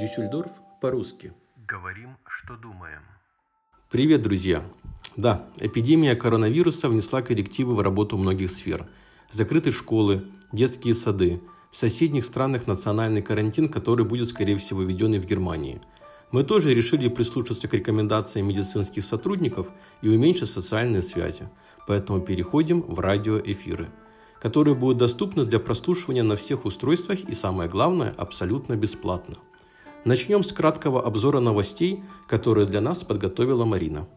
Дюссельдорф по-русски. Говорим, что думаем. Привет, друзья! Да, эпидемия коронавируса внесла коррективы в работу многих сфер. Закрыты школы, детские сады. В соседних странах национальный карантин, который будет, скорее всего, введен и в Германии. Мы тоже решили прислушаться к рекомендациям медицинских сотрудников и уменьшить социальные связи. Поэтому переходим в радиоэфиры – которые будут доступны для прослушивания на всех устройствах и, самое главное, абсолютно бесплатно. Начнем с краткого обзора новостей, которые для нас подготовила Марина.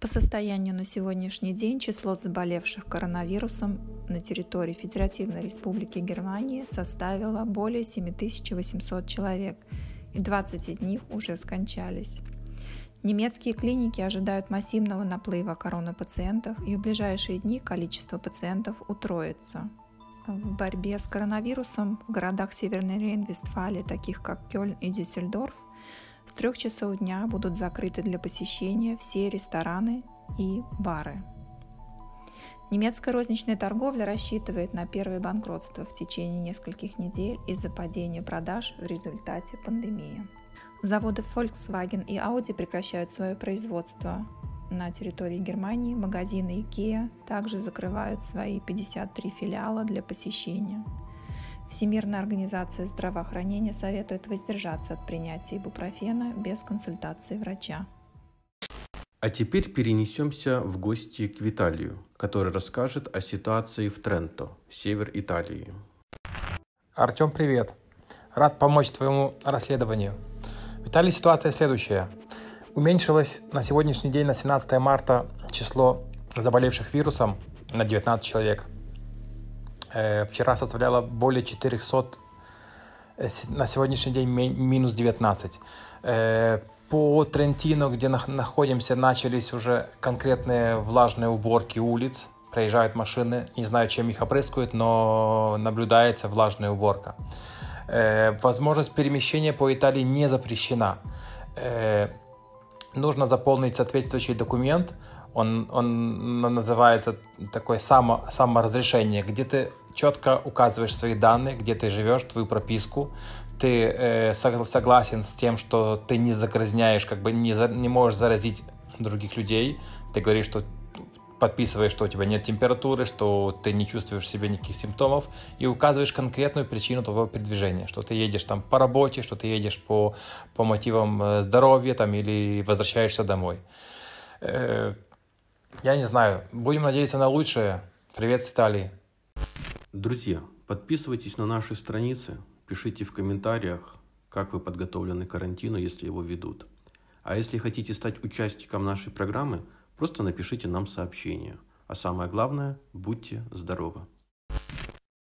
По состоянию на сегодняшний день число заболевших коронавирусом на территории Федеративной Республики Германии составило более 7800 человек, и 20 из них уже скончались. Немецкие клиники ожидают массивного наплыва коронапациентов, и в ближайшие дни количество пациентов утроится. В борьбе с коронавирусом в городах Северной Рейн-Вестфалии, таких как Кёльн и Дюссельдорф, с трех часов дня будут закрыты для посещения все рестораны и бары. Немецкая розничная торговля рассчитывает на первое банкротство в течение нескольких недель из-за падения продаж в результате пандемии. Заводы Volkswagen и Audi прекращают свое производство. На территории Германии магазины IKEA также закрывают свои 53 филиала для посещения. Всемирная организация здравоохранения советует воздержаться от принятия ибупрофена без консультации врача. А теперь перенесемся в гости к Виталию, который расскажет о ситуации в Тренто, север Италии. Артем, привет. Рад помочь твоему расследованию. В Италии ситуация следующая. Уменьшилось на сегодняшний день, на 17 марта, число заболевших вирусом на 19 человек. Э, вчера составляло более 400, э, на сегодняшний день минус 19. Э, по Трентино, где находимся, начались уже конкретные влажные уборки улиц. Проезжают машины, не знаю, чем их опрыскивают, но наблюдается влажная уборка. Возможность перемещения по Италии не запрещена. Нужно заполнить соответствующий документ. Он, он называется такое само, саморазрешение, где ты четко указываешь свои данные, где ты живешь, твою прописку. Ты э, согласен с тем, что ты не загрязняешь, как бы не, за, не можешь заразить других людей. Ты говоришь, что подписываешь, что у тебя нет температуры, что ты не чувствуешь себе никаких симптомов, и указываешь конкретную причину твоего передвижения, что ты едешь там по работе, что ты едешь по, по мотивам э, здоровья там, или возвращаешься домой. Э, я не знаю, будем надеяться на лучшее. Привет с Италии. Друзья, подписывайтесь на наши страницы, пишите в комментариях, как вы подготовлены к карантину, если его ведут. А если хотите стать участником нашей программы – Просто напишите нам сообщение. А самое главное, будьте здоровы.